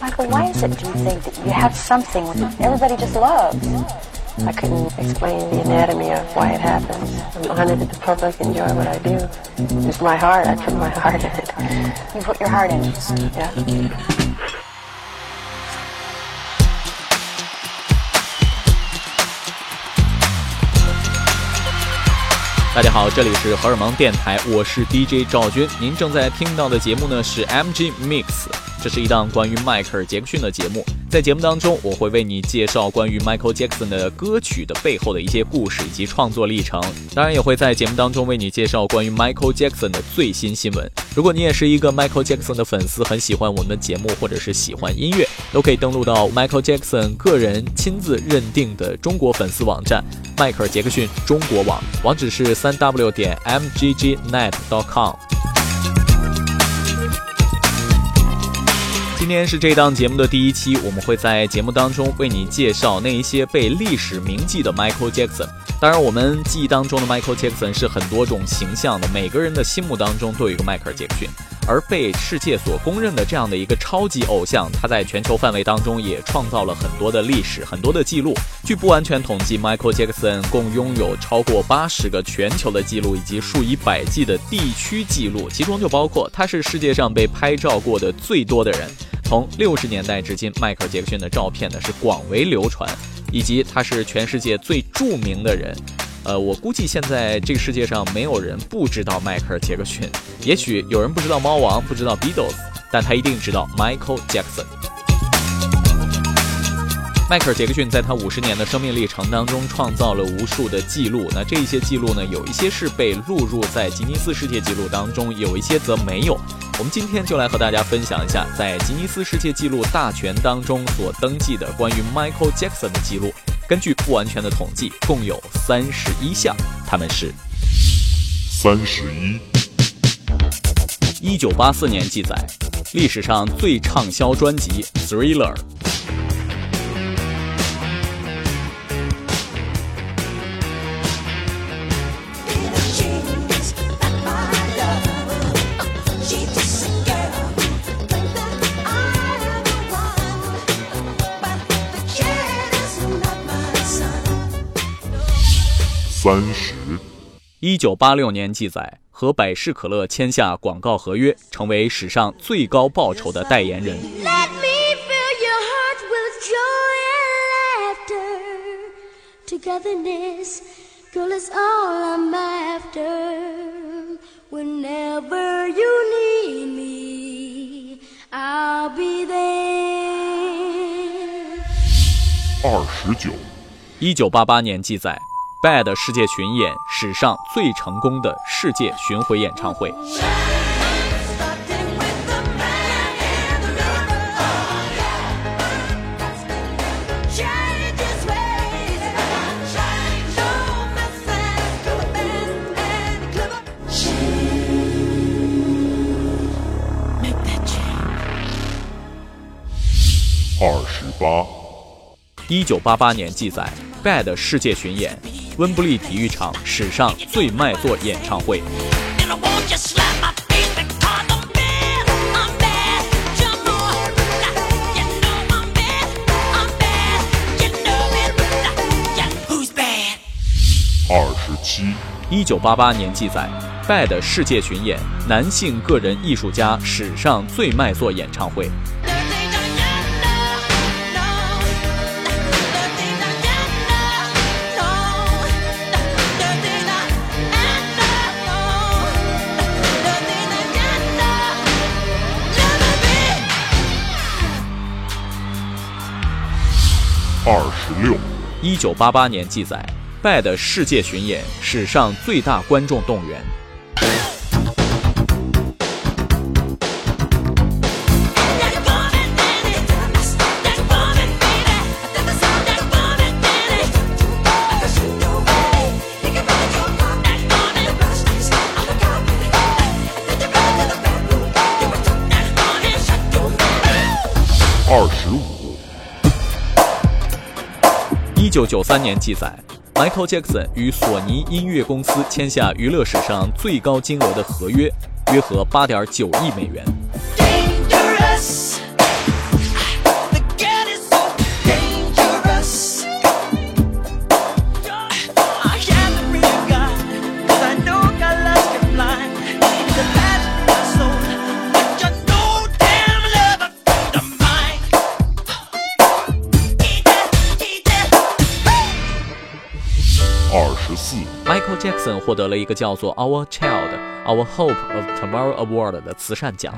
Michael, why is it, do you think, that you have something that everybody just loves? I couldn't explain the anatomy of why it happens. I'm honored that the public enjoy what I do. It's my heart. I put my heart in it. You put your heart in it? Yeah. 大家好，这里是荷尔蒙电台，我是 DJ 赵军。您正在听到的节目呢是 MG Mix， 这是一档关于迈克尔·杰克逊的节目。在节目当中，我会为你介绍关于 Michael Jackson 的歌曲的背后的一些故事以及创作历程。当然，也会在节目当中为你介绍关于 Michael Jackson 的最新新闻。如果你也是一个 Michael Jackson 的粉丝，很喜欢我们的节目或者是喜欢音乐，都可以登录到 Michael Jackson 个人亲自认定的中国粉丝网站。迈克尔·杰克逊中国网网址是三 w 点 mggnet.com。今天是这档节目的第一期，我们会在节目当中为你介绍那一些被历史铭记的 Michael Jackson。当然，我们记忆当中的 Michael Jackson 是很多种形象的，每个人的心目当中都有一个迈克尔·杰克逊。而被世界所公认的这样的一个超级偶像，他在全球范围当中也创造了很多的历史、很多的记录。据不完全统计，Michael Jackson 共拥有超过八十个全球的记录，以及数以百计的地区记录，其中就包括他是世界上被拍照过的最多的人。从六十年代至今，迈克尔·杰克逊的照片呢是广为流传，以及他是全世界最著名的人。呃，我估计现在这个世界上没有人不知道迈克尔·杰克逊。也许有人不知道猫王，不知道 Beatles，但他一定知道 Michael Jackson。迈克尔·杰克逊在他五十年的生命历程当中创造了无数的记录。那这一些记录呢，有一些是被录入在吉尼斯世界纪录当中，有一些则没有。我们今天就来和大家分享一下，在吉尼斯世界纪录大全当中所登记的关于 Michael Jackson 的记录。根据不完全的统计，共有三十一项，他们是：三十一，一九八四年记载，历史上最畅销专辑《Thriller》。三十，一九八六年记载，和百事可乐签下广告合约，成为史上最高报酬的代言人。二十九，一九八八年记载。Bad 世界巡演史上最成功的世界巡回演唱会。二十八，一九八八年记载，Bad 世界巡演。温布利体育场史上最卖座演唱会。二十七，一九八八年记载，Bad 世界巡演男性个人艺术家史上最卖座演唱会。一九八八年记载，Bad 世界巡演史上最大观众动员。九九三年记载，Michael Jackson 与索尼音乐公司签下娱乐史上最高金额的合约，约合八点九亿美元。四，Michael Jackson 获得了一个叫做 Our Child, Our Hope of Tomorrow Award 的慈善奖。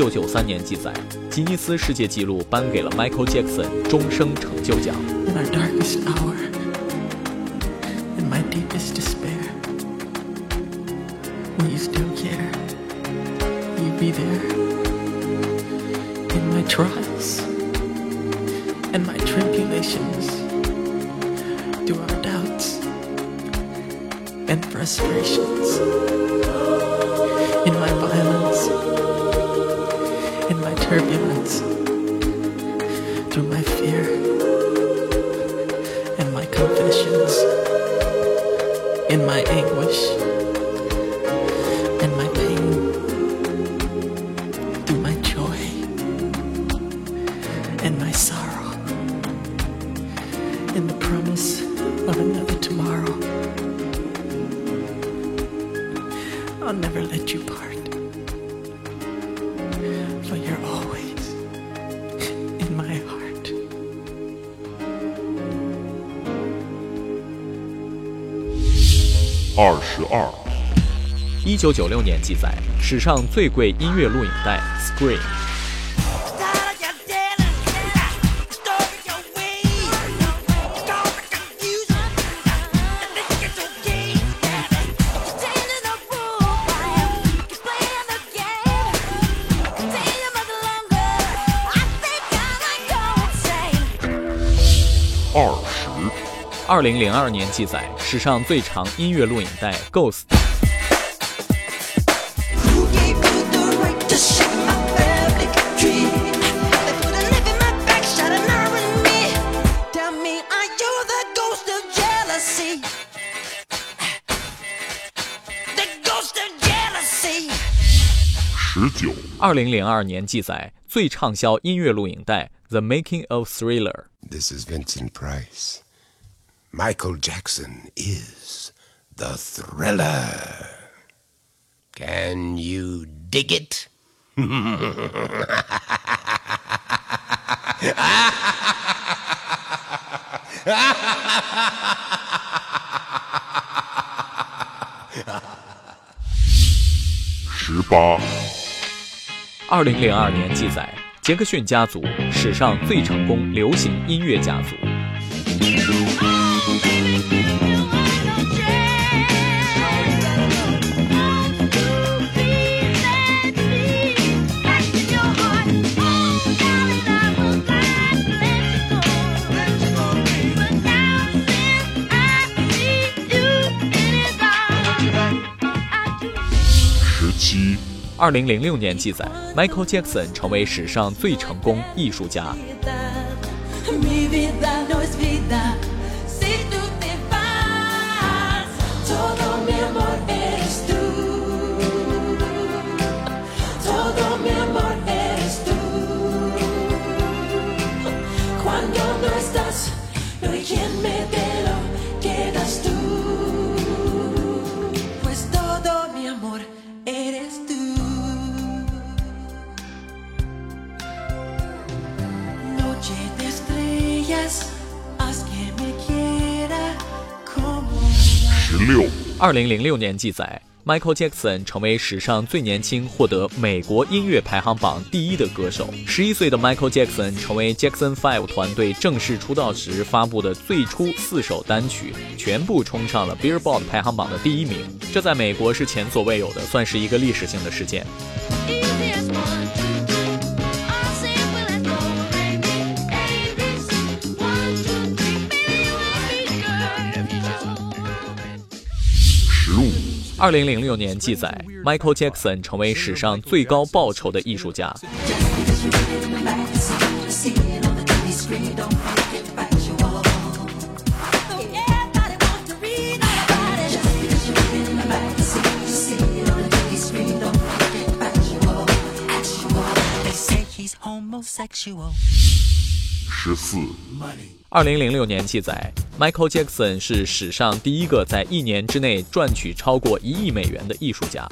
九九三年记载，吉尼斯世界纪录颁给了 Michael Jackson 终生成就奖。In our darkest hour, in my deepest despair, will you still care? Will you be there? In my trials and my tribulations, through our doubts and frustrations, in my violence In my anguish 一九九六年记载，史上最贵音乐录影带《Scream》。二零零二年记载，史上最长音乐录影带《Ghost》。二零零二年记载，最畅销音乐录影带《The Making of Thriller》。This is Vincent Price. Michael Jackson is the thriller. Can you dig it? 二零零二年记载，杰克逊家族史上最成功流行音乐家族。二零零六年记载，Michael Jackson 成为史上最成功艺术家。二零零六年记载，Michael Jackson 成为史上最年轻获得美国音乐排行榜第一的歌手。十一岁的 Michael Jackson 成为 Jackson Five 团队正式出道时发布的最初四首单曲，全部冲上了 Billboard 排行榜的第一名。这在美国是前所未有的，算是一个历史性的事件。二零零六年记载，Michael Jackson 成为史上最高报酬的艺术家。十四。二零零六年记载 michael jackson 是史上第一个在一年之内赚取超过一亿美元的艺术家。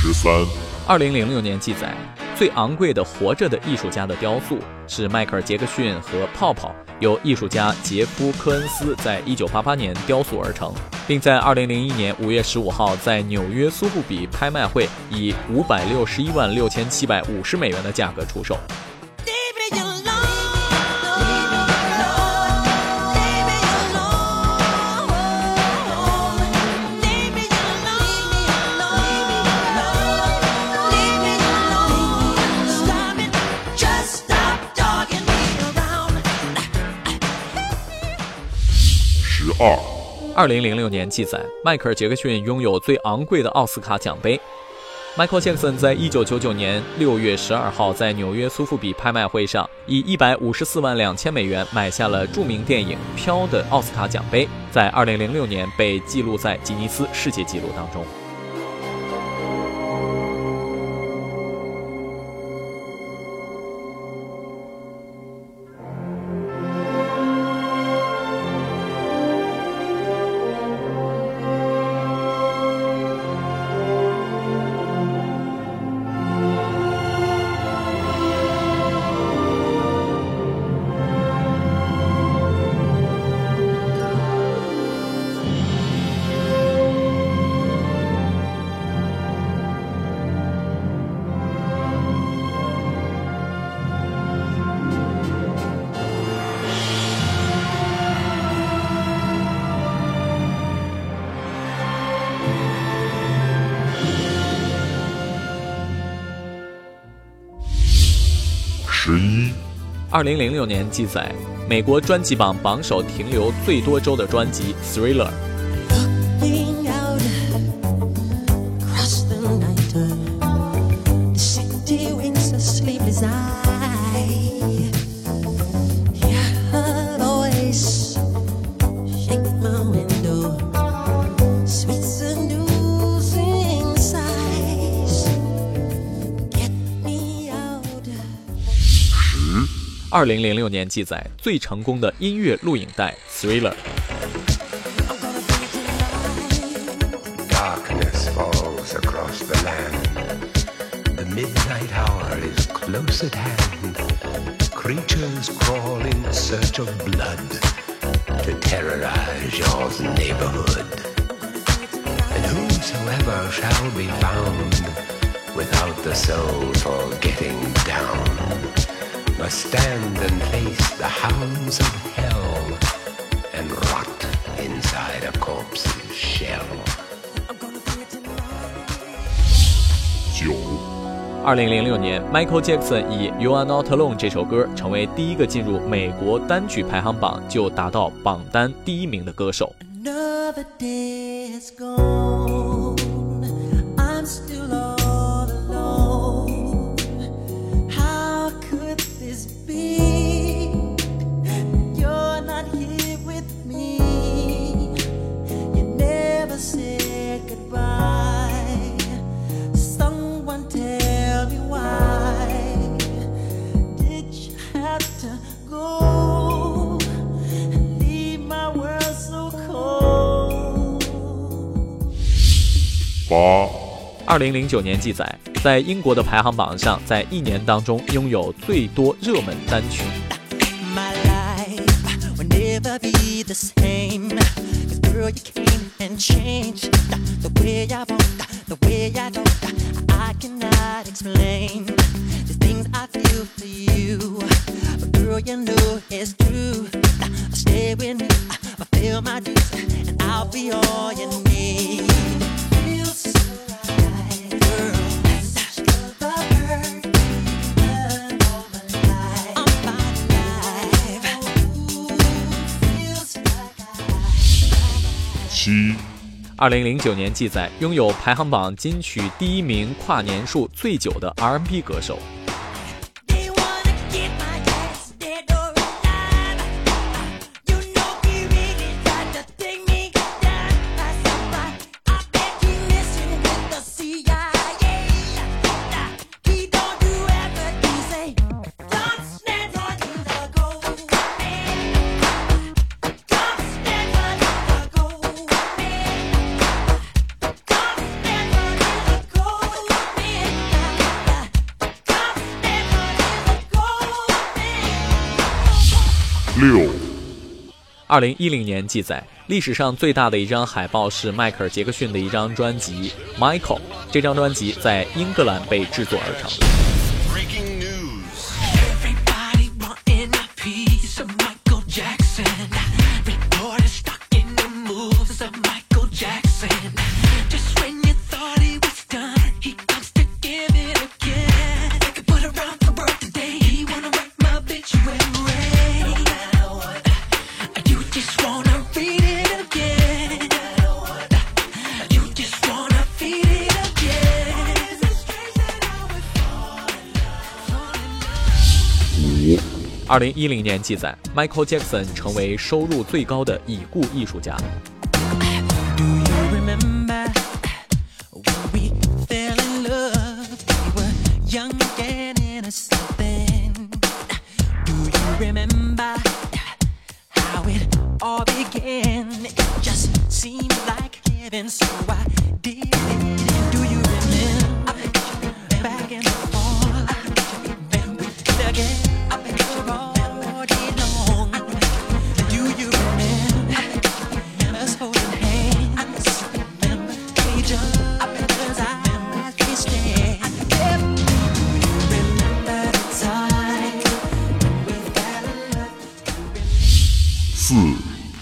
十三。二零零六年记载，最昂贵的活着的艺术家的雕塑是迈克尔·杰克逊和泡泡由艺术家杰夫·科恩斯在一九八八年雕塑而成，并在二零零一年五月十五号在纽约苏富比拍卖会以五百六十一万六千七百五十美元的价格出售。二、二零零六年记载，迈克尔·杰克逊拥有最昂贵的奥斯卡奖杯。Michael Jackson 在一九九九年六月十二号在纽约苏富比拍卖会上，以一百五十四万两千美元买下了著名电影《飘》的奥斯卡奖杯，在二零零六年被记录在吉尼斯世界纪录当中。二零零六年记载，美国专辑榜榜首停留最多周的专辑《Thriller》。二零零六年记载，最成功的音乐录影带《Thriller》。Darkness falls across the land. The midnight hour is close at hand. Creatures crawl in search of blood to terrorize your neighborhood. And whosoever shall be found without the soul for getting down must stand and face the hounds of hell and rot inside a corpse's shell. 九、二零零六年，Michael Jackson 以《You Are Not Alone》这首歌成为第一个进入美国单曲排行榜就达到榜单第一名的歌手。Another day is gone. I'm still never said goodbye. Someone tell me why did you have to go and leave my world so cold? 八、二零零九年记载，在英国的排行榜上，在一年当中拥有最多热门单曲。My life will never be the same. Girl, you came and changed the way I walk, the way I talk. I cannot explain the things I feel for you. But girl, you know it's true. Stay with me, fulfill my dreams, and I'll be all you need. 七、二零零九年记载，拥有排行榜金曲第一名跨年数最久的 R&B 歌手。二零一零年记载，历史上最大的一张海报是迈克尔·杰克逊的一张专辑《Michael》。这张专辑在英格兰被制作而成。二零一零年记载，Michael Jackson 成为收入最高的已故艺术家。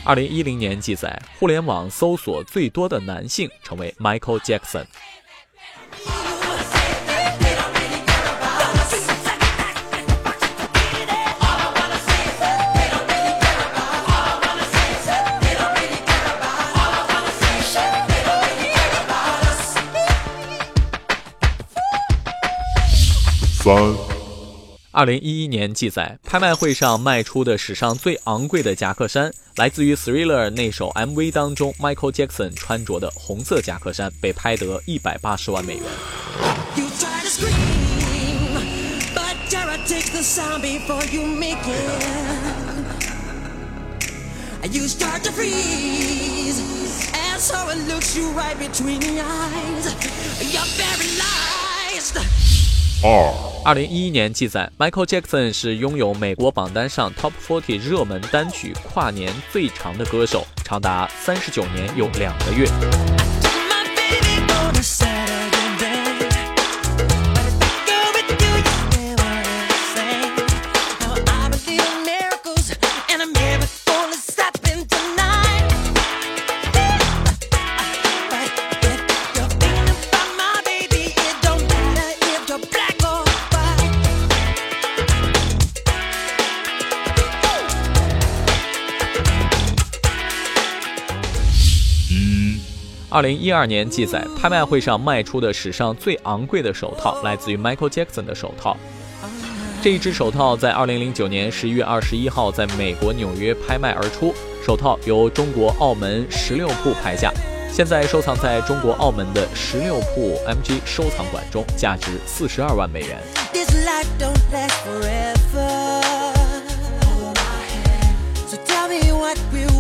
二零一零年记载，互联网搜索最多的男性成为 Michael Jackson。三。二零一一年记载，拍卖会上卖出的史上最昂贵的夹克衫，来自于 Thriller 那首 MV 当中 Michael Jackson 穿着的红色夹克衫，被拍得一百八十万美元。二。二零一一年记载，Michael Jackson 是拥有美国榜单上 Top 40热门单曲跨年最长的歌手，长达三十九年又两个月。二零一二年记载，拍卖会上卖出的史上最昂贵的手套，来自于 Michael Jackson 的手套。这一只手套在二零零九年十一月二十一号在美国纽约拍卖而出，手套由中国澳门十六铺拍下，现在收藏在中国澳门的十六铺 MG 收藏馆中，价值四十二万美元。So tell me what we will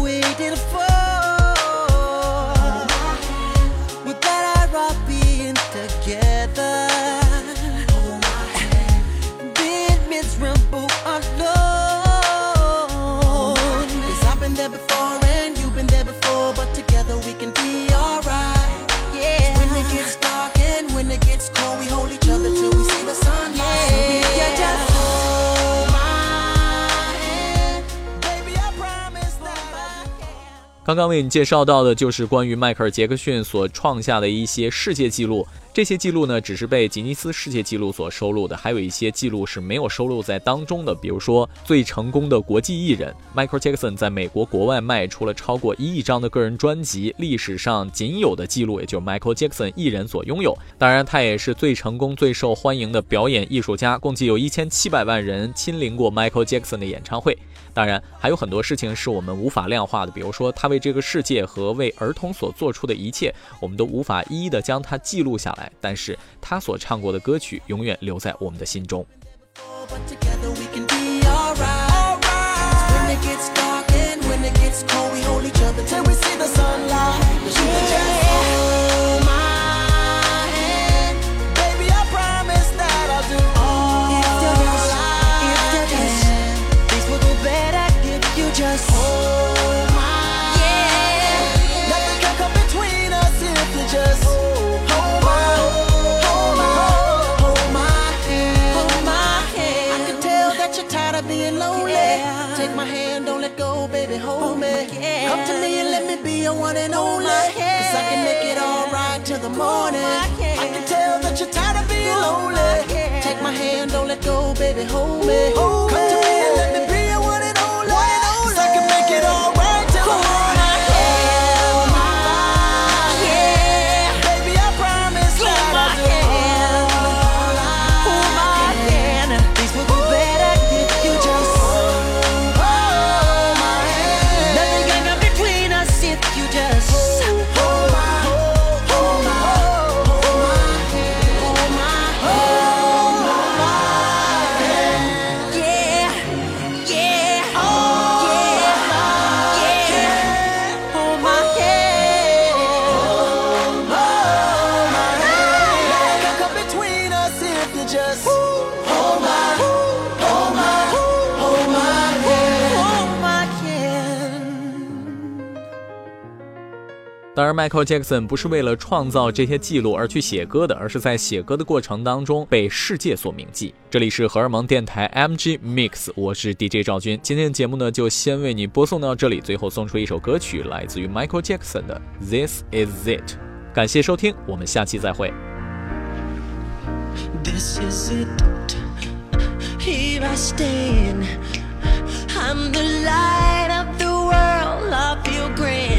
刚刚为你介绍到的就是关于迈克尔·杰克逊所创下的一些世界纪录。这些记录呢，只是被吉尼斯世界纪录所收录的，还有一些记录是没有收录在当中的。比如说，最成功的国际艺人 Michael Jackson 在美国国外卖出了超过一亿张的个人专辑，历史上仅有的记录，也就 Michael Jackson 一人所拥有。当然，他也是最成功、最受欢迎的表演艺术家，共计有一千七百万人亲临过 Michael Jackson 的演唱会。当然，还有很多事情是我们无法量化的，比如说他为这个世界和为儿童所做出的一切，我们都无法一一的将它记录下来。但是他所唱过的歌曲永远留在我们的心中。The morning. I can tell that you're tired of being lonely. Take my hand, don't let go, baby, hold me. Come to me and let me 当然，Michael Jackson 不是为了创造这些记录而去写歌的，而是在写歌的过程当中被世界所铭记。这里是荷尔蒙电台 MG Mix，我是 DJ 赵军。今天的节目呢，就先为你播送到这里，最后送出一首歌曲，来自于 Michael Jackson 的《This Is It》。感谢收听，我们下期再会。This is it. Here I stand. I'm the light of the world. I feel grand.